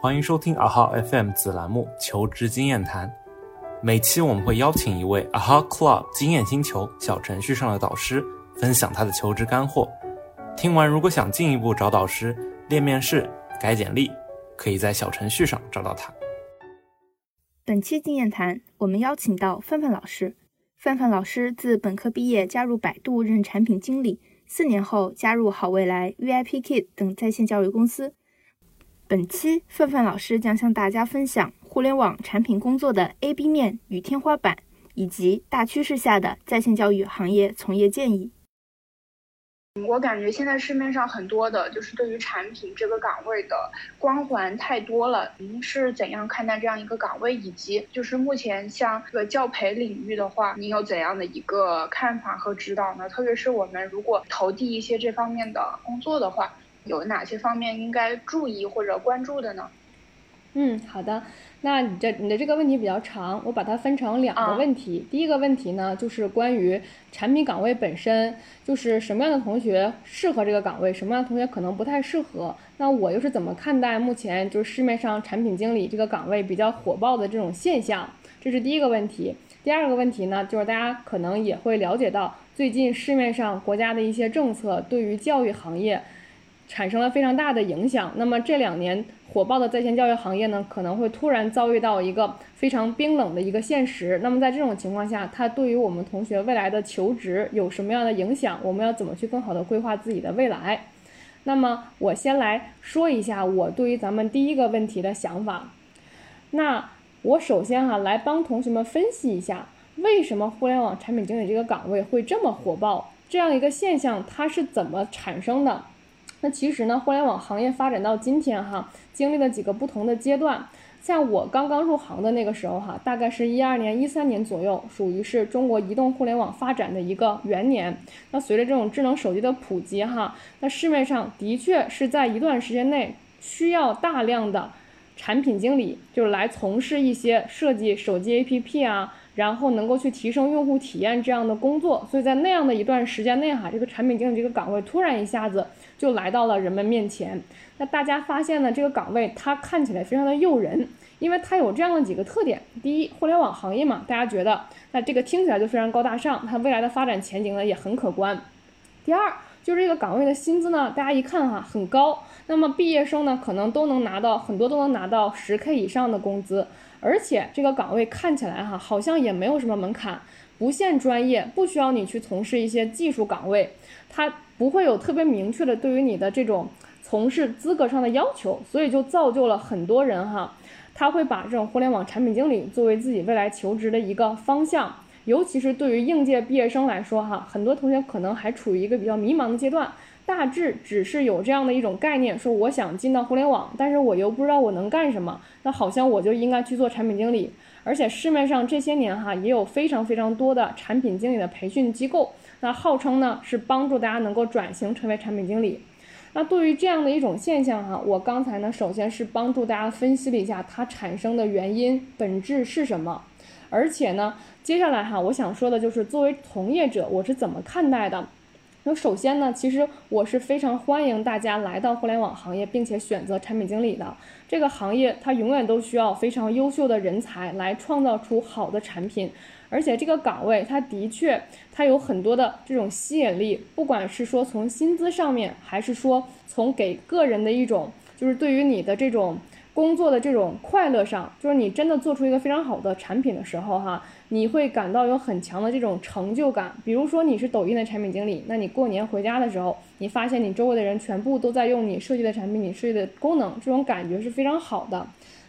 欢迎收听阿哈 FM 子栏目《求职经验谈》。每期我们会邀请一位阿哈 Club 经验星球小程序上的导师，分享他的求职干货。听完，如果想进一步找导师练面试、改简历，可以在小程序上找到他。本期经验谈，我们邀请到范范老师。范范老师自本科毕业，加入百度任产品经理，四年后加入好未来、VIPKid 等在线教育公司。本期范范老师将向大家分享互联网产品工作的 A、B 面与天花板，以及大趋势下的在线教育行业从业建议。我感觉现在市面上很多的，就是对于产品这个岗位的光环太多了。您是怎样看待这样一个岗位？以及就是目前像这个教培领域的话，您有怎样的一个看法和指导呢？特别是我们如果投递一些这方面的工作的话。有哪些方面应该注意或者关注的呢？嗯，好的。那你这你的这个问题比较长，我把它分成两个问题。第一个问题呢，就是关于产品岗位本身，就是什么样的同学适合这个岗位，什么样的同学可能不太适合。那我又是怎么看待目前就是市面上产品经理这个岗位比较火爆的这种现象？这是第一个问题。第二个问题呢，就是大家可能也会了解到，最近市面上国家的一些政策对于教育行业。产生了非常大的影响。那么这两年火爆的在线教育行业呢，可能会突然遭遇到一个非常冰冷的一个现实。那么在这种情况下，它对于我们同学未来的求职有什么样的影响？我们要怎么去更好的规划自己的未来？那么我先来说一下我对于咱们第一个问题的想法。那我首先哈来帮同学们分析一下，为什么互联网产品经理这个岗位会这么火爆？这样一个现象它是怎么产生的？那其实呢，互联网行业发展到今天哈，经历了几个不同的阶段。像我刚刚入行的那个时候哈，大概是一二年、一三年左右，属于是中国移动互联网发展的一个元年。那随着这种智能手机的普及哈，那市面上的确是在一段时间内需要大量的产品经理，就是来从事一些设计手机 APP 啊。然后能够去提升用户体验这样的工作，所以在那样的一段时间内哈，这个产品经理这个岗位突然一下子就来到了人们面前。那大家发现呢，这个岗位它看起来非常的诱人，因为它有这样的几个特点：第一，互联网行业嘛，大家觉得那这个听起来就非常高大上，它未来的发展前景呢也很可观；第二，就是这个岗位的薪资呢，大家一看哈很高，那么毕业生呢可能都能拿到很多都能拿到十 K 以上的工资。而且这个岗位看起来哈，好像也没有什么门槛，不限专业，不需要你去从事一些技术岗位，它不会有特别明确的对于你的这种从事资格上的要求，所以就造就了很多人哈，他会把这种互联网产品经理作为自己未来求职的一个方向，尤其是对于应届毕业生来说哈，很多同学可能还处于一个比较迷茫的阶段。大致只是有这样的一种概念，说我想进到互联网，但是我又不知道我能干什么，那好像我就应该去做产品经理。而且市面上这些年哈也有非常非常多的产品经理的培训机构，那号称呢是帮助大家能够转型成为产品经理。那对于这样的一种现象哈，我刚才呢首先是帮助大家分析了一下它产生的原因本质是什么，而且呢接下来哈我想说的就是作为从业者我是怎么看待的。那首先呢，其实我是非常欢迎大家来到互联网行业，并且选择产品经理的这个行业。它永远都需要非常优秀的人才来创造出好的产品，而且这个岗位它的确它有很多的这种吸引力，不管是说从薪资上面，还是说从给个人的一种，就是对于你的这种。工作的这种快乐上，就是你真的做出一个非常好的产品的时候，哈，你会感到有很强的这种成就感。比如说你是抖音的产品经理，那你过年回家的时候，你发现你周围的人全部都在用你设计的产品，你设计的功能，这种感觉是非常好的。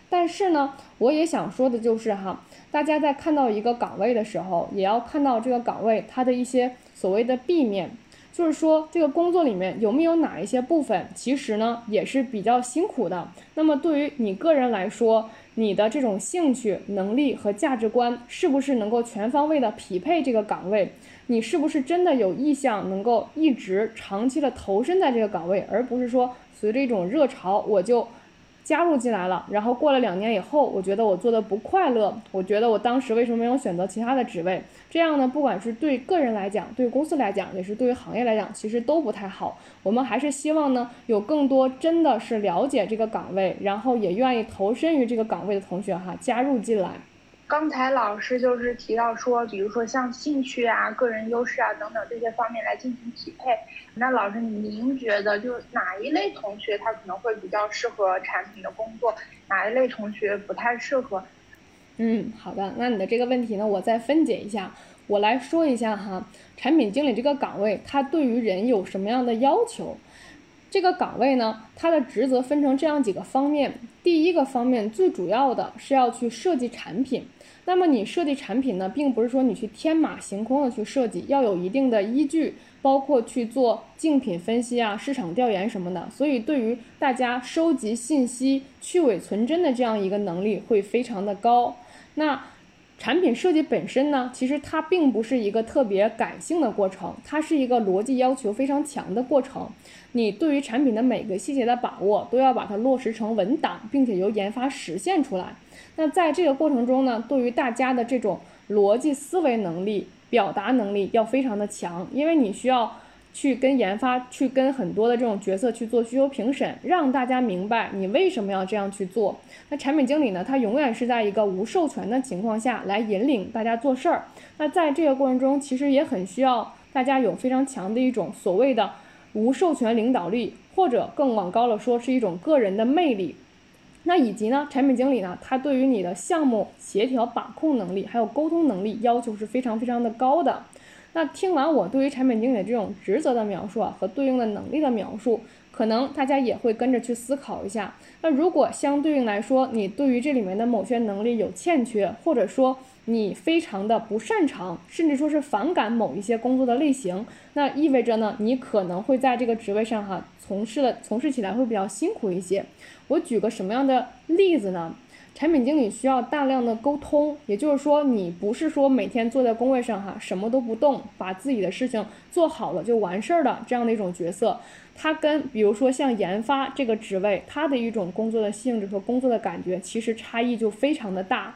但是呢，我也想说的就是哈，大家在看到一个岗位的时候，也要看到这个岗位它的一些所谓的 B 面。就是说，这个工作里面有没有哪一些部分，其实呢也是比较辛苦的。那么对于你个人来说，你的这种兴趣、能力和价值观，是不是能够全方位的匹配这个岗位？你是不是真的有意向能够一直长期的投身在这个岗位，而不是说随着一种热潮我就加入进来了，然后过了两年以后，我觉得我做的不快乐，我觉得我当时为什么没有选择其他的职位？这样呢，不管是对个人来讲，对公司来讲，也是对于行业来讲，其实都不太好。我们还是希望呢，有更多真的是了解这个岗位，然后也愿意投身于这个岗位的同学哈，加入进来。刚才老师就是提到说，比如说像兴趣啊、个人优势啊等等这些方面来进行匹配。那老师，您觉得就是哪一类同学他可能会比较适合产品的工作，哪一类同学不太适合？嗯，好的。那你的这个问题呢，我再分解一下，我来说一下哈，产品经理这个岗位，它对于人有什么样的要求？这个岗位呢，它的职责分成这样几个方面。第一个方面，最主要的是要去设计产品。那么你设计产品呢，并不是说你去天马行空的去设计，要有一定的依据，包括去做竞品分析啊、市场调研什么的。所以对于大家收集信息、去伪存真的这样一个能力会非常的高。那产品设计本身呢，其实它并不是一个特别感性的过程，它是一个逻辑要求非常强的过程。你对于产品的每个细节的把握，都要把它落实成文档，并且由研发实现出来。那在这个过程中呢，对于大家的这种逻辑思维能力、表达能力要非常的强，因为你需要去跟研发、去跟很多的这种角色去做需求评审，让大家明白你为什么要这样去做。那产品经理呢，他永远是在一个无授权的情况下来引领大家做事儿。那在这个过程中，其实也很需要大家有非常强的一种所谓的无授权领导力，或者更往高了说，是一种个人的魅力。那以及呢，产品经理呢，他对于你的项目协调把控能力，还有沟通能力要求是非常非常的高的。那听完我对于产品经理这种职责的描述啊，和对应的能力的描述，可能大家也会跟着去思考一下。那如果相对应来说，你对于这里面的某些能力有欠缺，或者说你非常的不擅长，甚至说是反感某一些工作的类型，那意味着呢，你可能会在这个职位上哈，从事的从事起来会比较辛苦一些。我举个什么样的例子呢？产品经理需要大量的沟通，也就是说，你不是说每天坐在工位上哈，什么都不动，把自己的事情做好了就完事儿的这样的一种角色。它跟比如说像研发这个职位，它的一种工作的性质和工作的感觉，其实差异就非常的大。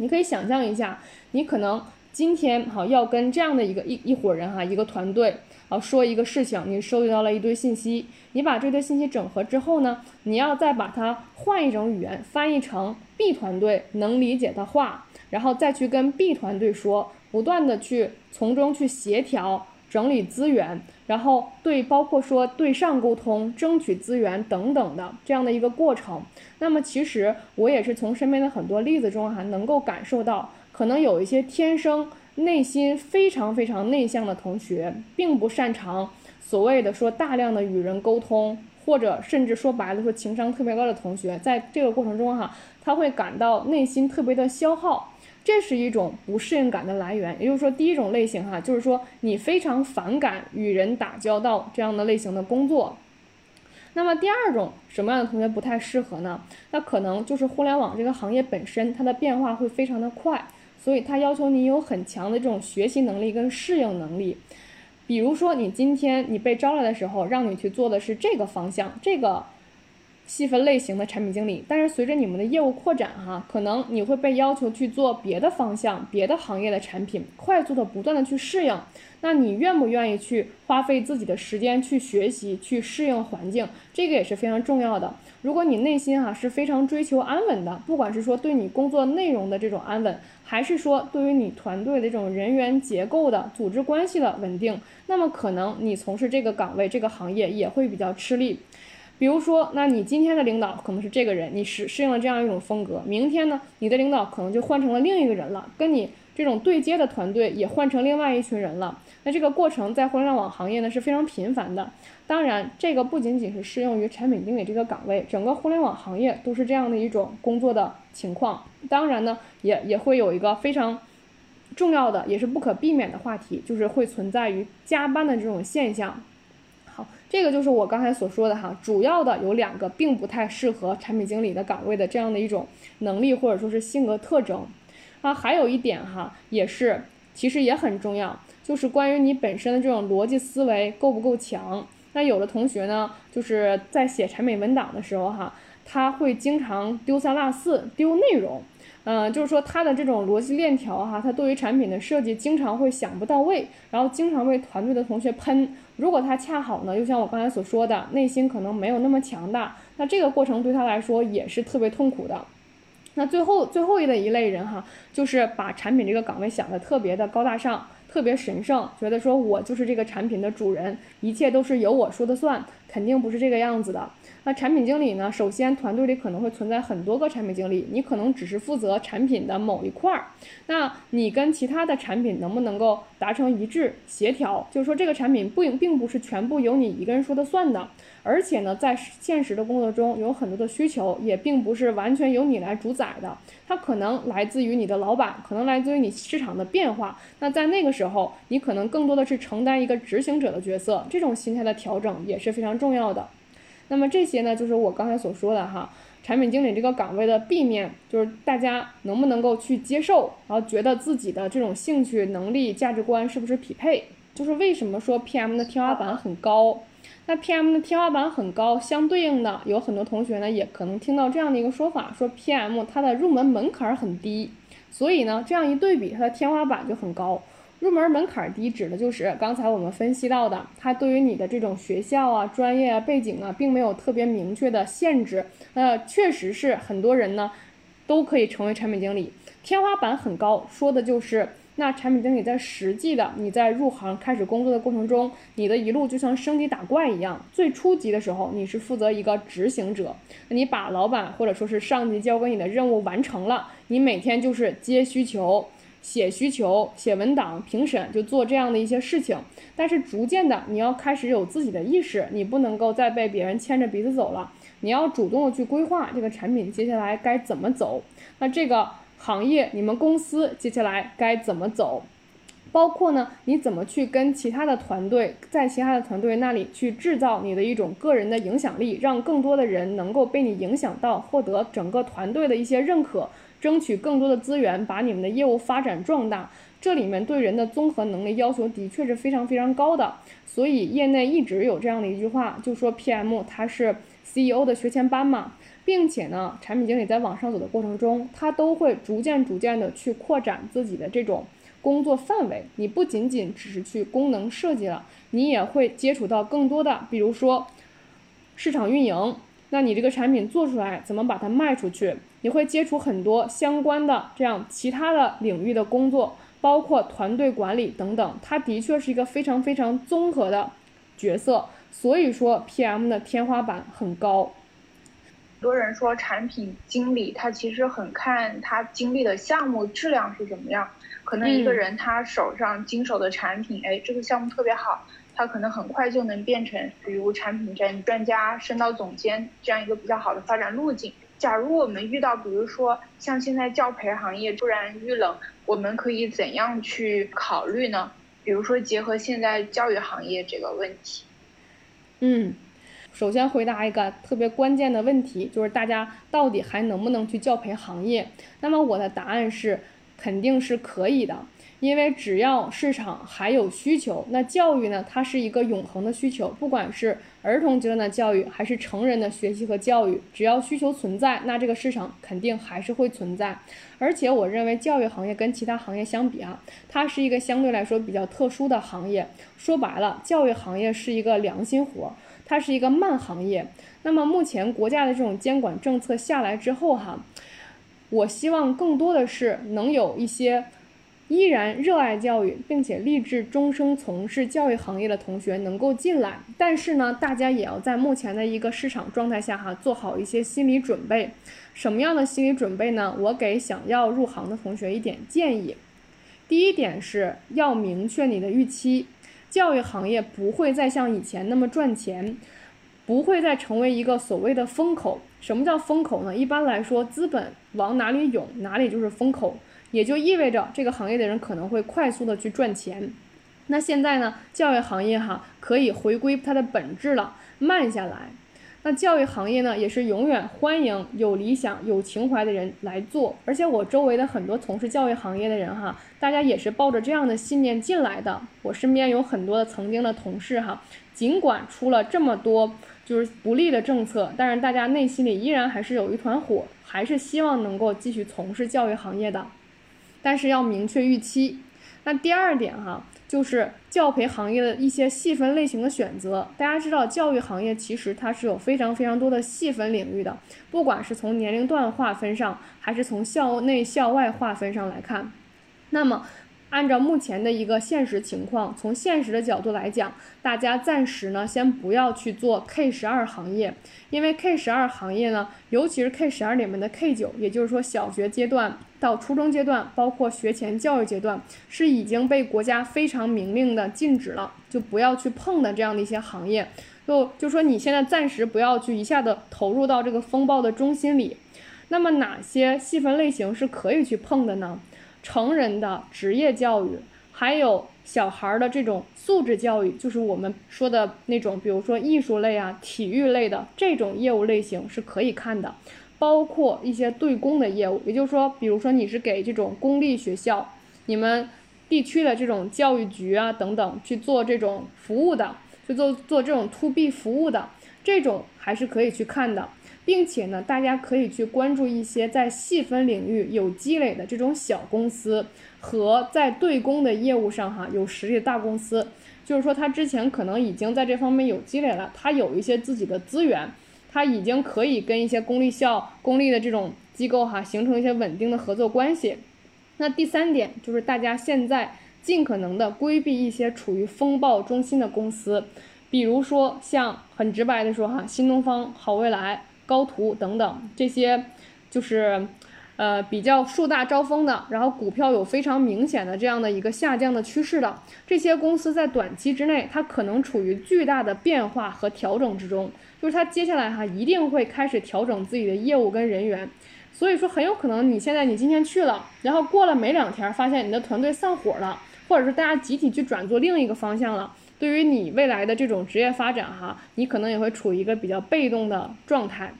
你可以想象一下，你可能今天好要跟这样的一个一一伙人哈，一个团队。啊，说一个事情，你收集到了一堆信息，你把这堆信息整合之后呢，你要再把它换一种语言，翻译成 B 团队能理解的话，然后再去跟 B 团队说，不断的去从中去协调、整理资源，然后对包括说对上沟通、争取资源等等的这样的一个过程。那么其实我也是从身边的很多例子中哈，能够感受到，可能有一些天生。内心非常非常内向的同学，并不擅长所谓的说大量的与人沟通，或者甚至说白了说情商特别高的同学，在这个过程中哈，他会感到内心特别的消耗，这是一种不适应感的来源。也就是说，第一种类型哈，就是说你非常反感与人打交道这样的类型的工作。那么第二种什么样的同学不太适合呢？那可能就是互联网这个行业本身它的变化会非常的快。所以它要求你有很强的这种学习能力跟适应能力，比如说你今天你被招来的时候，让你去做的是这个方向，这个。细分类型的产品经理，但是随着你们的业务扩展，哈，可能你会被要求去做别的方向、别的行业的产品，快速的、不断的去适应。那你愿不愿意去花费自己的时间去学习、去适应环境？这个也是非常重要的。如果你内心哈是非常追求安稳的，不管是说对你工作内容的这种安稳，还是说对于你团队的这种人员结构的组织关系的稳定，那么可能你从事这个岗位、这个行业也会比较吃力。比如说，那你今天的领导可能是这个人，你适适应了这样一种风格。明天呢，你的领导可能就换成了另一个人了，跟你这种对接的团队也换成另外一群人了。那这个过程在互联网行业呢是非常频繁的。当然，这个不仅仅是适用于产品经理这个岗位，整个互联网行业都是这样的一种工作的情况。当然呢，也也会有一个非常重要的，也是不可避免的话题，就是会存在于加班的这种现象。这个就是我刚才所说的哈，主要的有两个并不太适合产品经理的岗位的这样的一种能力或者说是性格特征，啊，还有一点哈，也是其实也很重要，就是关于你本身的这种逻辑思维够不够强。那有的同学呢，就是在写产品文档的时候哈。他会经常丢三落四，丢内容。嗯，就是说他的这种逻辑链条哈，他对于产品的设计经常会想不到位，然后经常被团队的同学喷。如果他恰好呢，又像我刚才所说的，内心可能没有那么强大，那这个过程对他来说也是特别痛苦的。那最后最后一的一类人哈，就是把产品这个岗位想的特别的高大上，特别神圣，觉得说我就是这个产品的主人，一切都是由我说的算，肯定不是这个样子的。那产品经理呢？首先，团队里可能会存在很多个产品经理，你可能只是负责产品的某一块儿。那你跟其他的产品能不能够达成一致、协调？就是说，这个产品不并不是全部由你一个人说的算的。而且呢，在现实的工作中，有很多的需求也并不是完全由你来主宰的，它可能来自于你的老板，可能来自于你市场的变化。那在那个时候，你可能更多的是承担一个执行者的角色，这种心态的调整也是非常重要的。那么这些呢，就是我刚才所说的哈，产品经理这个岗位的 B 面，就是大家能不能够去接受，然后觉得自己的这种兴趣、能力、价值观是不是匹配？就是为什么说 PM 的天花板很高？那 PM 的天花板很高，相对应的有很多同学呢，也可能听到这样的一个说法，说 PM 它的入门门槛很低，所以呢，这样一对比，它的天花板就很高。入门门槛低，指的就是刚才我们分析到的，它对于你的这种学校啊、专业啊、背景啊，并没有特别明确的限制。那确实是很多人呢，都可以成为产品经理。天花板很高，说的就是那产品经理在实际的你在入行开始工作的过程中，你的一路就像升级打怪一样。最初级的时候，你是负责一个执行者，你把老板或者说是上级交给你的任务完成了，你每天就是接需求。写需求、写文档、评审，就做这样的一些事情。但是逐渐的，你要开始有自己的意识，你不能够再被别人牵着鼻子走了。你要主动的去规划这个产品接下来该怎么走。那这个行业，你们公司接下来该怎么走？包括呢，你怎么去跟其他的团队，在其他的团队那里去制造你的一种个人的影响力，让更多的人能够被你影响到，获得整个团队的一些认可。争取更多的资源，把你们的业务发展壮大。这里面对人的综合能力要求的确是非常非常高的。所以业内一直有这样的一句话，就说 PM 它是 CEO 的学前班嘛，并且呢，产品经理在往上走的过程中，他都会逐渐逐渐的去扩展自己的这种工作范围。你不仅仅只是去功能设计了，你也会接触到更多的，比如说市场运营。那你这个产品做出来，怎么把它卖出去？你会接触很多相关的这样其他的领域的工作，包括团队管理等等。它的确是一个非常非常综合的角色，所以说 PM 的天花板很高。很多人说产品经理他其实很看他经历的项目质量是怎么样，可能一个人他手上经手的产品，哎，这个项目特别好。他可能很快就能变成，比如产品专专家升到总监这样一个比较好的发展路径。假如我们遇到，比如说像现在教培行业突然遇冷，我们可以怎样去考虑呢？比如说结合现在教育行业这个问题。嗯，首先回答一个特别关键的问题，就是大家到底还能不能去教培行业？那么我的答案是，肯定是可以的。因为只要市场还有需求，那教育呢，它是一个永恒的需求。不管是儿童阶段的教育，还是成人的学习和教育，只要需求存在，那这个市场肯定还是会存在。而且我认为教育行业跟其他行业相比啊，它是一个相对来说比较特殊的行业。说白了，教育行业是一个良心活，它是一个慢行业。那么目前国家的这种监管政策下来之后哈，我希望更多的是能有一些。依然热爱教育，并且立志终生从事教育行业的同学能够进来，但是呢，大家也要在目前的一个市场状态下哈，做好一些心理准备。什么样的心理准备呢？我给想要入行的同学一点建议。第一点是要明确你的预期，教育行业不会再像以前那么赚钱，不会再成为一个所谓的风口。什么叫风口呢？一般来说，资本往哪里涌，哪里就是风口。也就意味着这个行业的人可能会快速的去赚钱。那现在呢，教育行业哈可以回归它的本质了，慢下来。那教育行业呢，也是永远欢迎有理想、有情怀的人来做。而且我周围的很多从事教育行业的人哈，大家也是抱着这样的信念进来的。我身边有很多的曾经的同事哈，尽管出了这么多就是不利的政策，但是大家内心里依然还是有一团火，还是希望能够继续从事教育行业的，但是要明确预期。那第二点哈。就是教培行业的一些细分类型的选择。大家知道，教育行业其实它是有非常非常多的细分领域的，不管是从年龄段划分上，还是从校内校外划分上来看。那么，按照目前的一个现实情况，从现实的角度来讲，大家暂时呢先不要去做 K 十二行业，因为 K 十二行业呢，尤其是 K 十二里面的 K 九，也就是说小学阶段。到初中阶段，包括学前教育阶段，是已经被国家非常明令的禁止了，就不要去碰的这样的一些行业。就就说你现在暂时不要去一下子投入到这个风暴的中心里。那么哪些细分类型是可以去碰的呢？成人的职业教育，还有小孩的这种素质教育，就是我们说的那种，比如说艺术类啊、体育类的这种业务类型是可以看的。包括一些对公的业务，也就是说，比如说你是给这种公立学校、你们地区的这种教育局啊等等去做这种服务的，去做做这种 to B 服务的，这种还是可以去看的，并且呢，大家可以去关注一些在细分领域有积累的这种小公司和在对公的业务上哈有实力的大公司，就是说他之前可能已经在这方面有积累了，他有一些自己的资源。他已经可以跟一些公立校、公立的这种机构哈形成一些稳定的合作关系。那第三点就是大家现在尽可能的规避一些处于风暴中心的公司，比如说像很直白的说哈，新东方、好未来、高途等等这些，就是。呃，比较树大招风的，然后股票有非常明显的这样的一个下降的趋势的这些公司，在短期之内，它可能处于巨大的变化和调整之中，就是它接下来哈一定会开始调整自己的业务跟人员，所以说很有可能你现在你今天去了，然后过了没两天，发现你的团队散伙了，或者是大家集体去转做另一个方向了，对于你未来的这种职业发展哈，你可能也会处于一个比较被动的状态。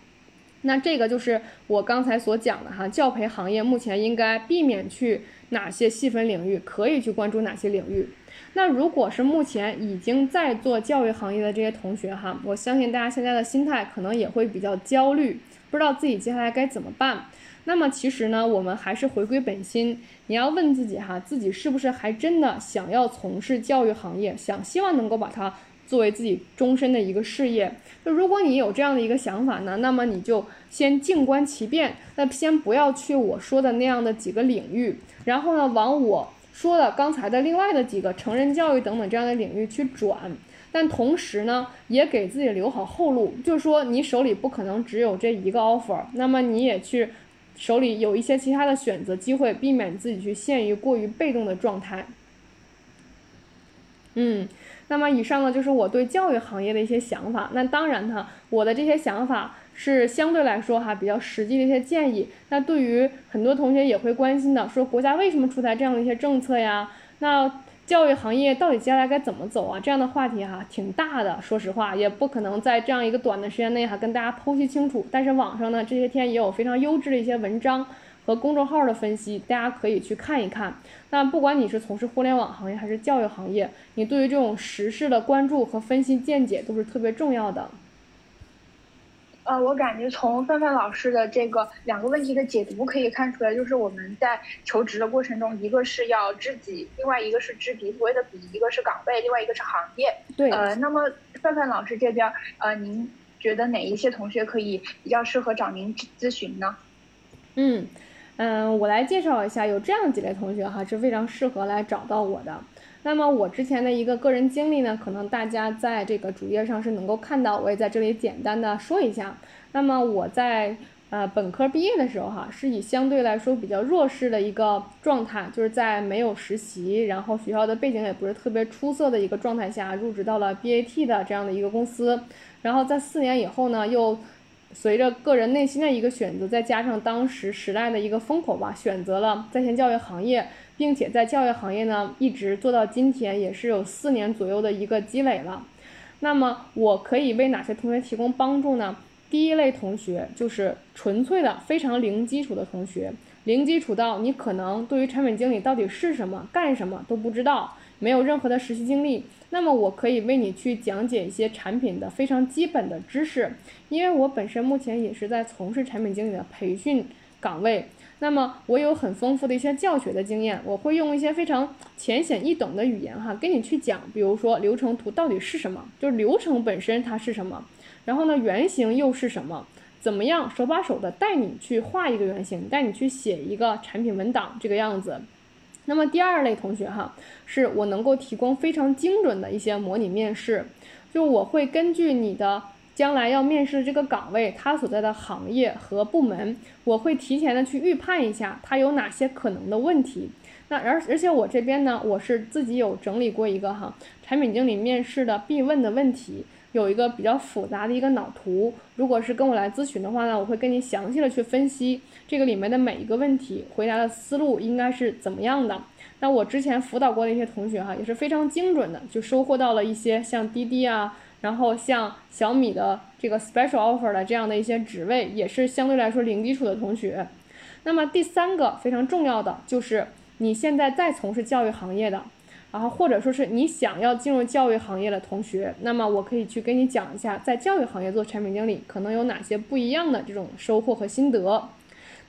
那这个就是我刚才所讲的哈，教培行业目前应该避免去哪些细分领域，可以去关注哪些领域。那如果是目前已经在做教育行业的这些同学哈，我相信大家现在的心态可能也会比较焦虑，不知道自己接下来该怎么办。那么其实呢，我们还是回归本心，你要问自己哈，自己是不是还真的想要从事教育行业，想希望能够把它。作为自己终身的一个事业，就如果你有这样的一个想法呢，那么你就先静观其变，那先不要去我说的那样的几个领域，然后呢，往我说的刚才的另外的几个成人教育等等这样的领域去转，但同时呢，也给自己留好后路，就是说你手里不可能只有这一个 offer，那么你也去手里有一些其他的选择机会，避免自己去陷于过于被动的状态。嗯。那么以上呢，就是我对教育行业的一些想法。那当然呢，我的这些想法是相对来说哈比较实际的一些建议。那对于很多同学也会关心的，说国家为什么出台这样的一些政策呀？那教育行业到底接下来该怎么走啊？这样的话题哈挺大的，说实话也不可能在这样一个短的时间内哈跟大家剖析清楚。但是网上呢这些天也有非常优质的一些文章。和公众号的分析，大家可以去看一看。那不管你是从事互联网行业还是教育行业，你对于这种时事的关注和分析见解都是特别重要的。呃，我感觉从范范老师的这个两个问题的解读可以看出来，就是我们在求职的过程中，一个是要知己，另外一个是知彼。所谓的彼，一个是岗位，另外一个是行业。对。呃，那么范范老师这边，呃，您觉得哪一些同学可以比较适合找您咨询呢？嗯。嗯，我来介绍一下，有这样几类同学哈是非常适合来找到我的。那么我之前的一个个人经历呢，可能大家在这个主页上是能够看到，我也在这里简单的说一下。那么我在呃本科毕业的时候哈，是以相对来说比较弱势的一个状态，就是在没有实习，然后学校的背景也不是特别出色的一个状态下，入职到了 BAT 的这样的一个公司。然后在四年以后呢，又随着个人内心的一个选择，再加上当时时代的一个风口吧，选择了在线教育行业，并且在教育行业呢一直做到今天，也是有四年左右的一个积累了。那么我可以为哪些同学提供帮助呢？第一类同学就是纯粹的非常零基础的同学，零基础到你可能对于产品经理到底是什么、干什么都不知道。没有任何的实习经历，那么我可以为你去讲解一些产品的非常基本的知识，因为我本身目前也是在从事产品经理的培训岗位。那么我有很丰富的一些教学的经验，我会用一些非常浅显易懂的语言哈，跟你去讲，比如说流程图到底是什么，就是流程本身它是什么，然后呢原型又是什么，怎么样手把手的带你去画一个原型，带你去写一个产品文档这个样子。那么第二类同学哈，是我能够提供非常精准的一些模拟面试，就我会根据你的。将来要面试的这个岗位，它所在的行业和部门，我会提前的去预判一下它有哪些可能的问题。那而而且我这边呢，我是自己有整理过一个哈产品经理面试的必问的问题，有一个比较复杂的一个脑图。如果是跟我来咨询的话呢，我会跟你详细的去分析这个里面的每一个问题，回答的思路应该是怎么样的。那我之前辅导过的一些同学哈，也是非常精准的，就收获到了一些像滴滴啊。然后像小米的这个 special offer 的这样的一些职位，也是相对来说零基础的同学。那么第三个非常重要的就是你现在在从事教育行业的，然后或者说是你想要进入教育行业的同学，那么我可以去跟你讲一下，在教育行业做产品经理可能有哪些不一样的这种收获和心得。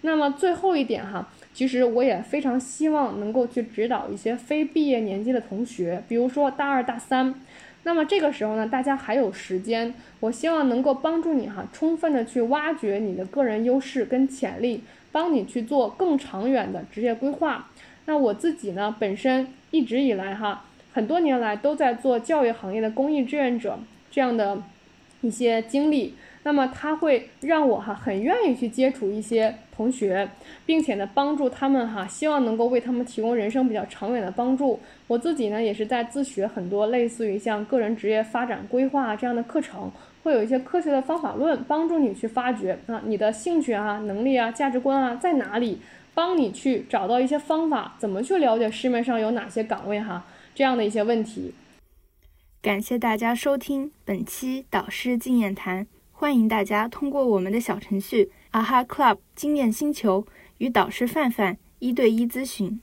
那么最后一点哈，其实我也非常希望能够去指导一些非毕业年纪的同学，比如说大二大三。那么这个时候呢，大家还有时间，我希望能够帮助你哈，充分的去挖掘你的个人优势跟潜力，帮你去做更长远的职业规划。那我自己呢，本身一直以来哈，很多年来都在做教育行业的公益志愿者这样的一些经历。那么他会让我哈很愿意去接触一些同学，并且呢帮助他们哈，希望能够为他们提供人生比较长远的帮助。我自己呢也是在自学很多类似于像个人职业发展规划这样的课程，会有一些科学的方法论帮助你去发掘啊你的兴趣啊、能力啊、价值观啊在哪里，帮你去找到一些方法，怎么去了解市面上有哪些岗位哈这样的一些问题。感谢大家收听本期导师经验谈。欢迎大家通过我们的小程序啊哈 Club 经验星球与导师范范一对一咨询。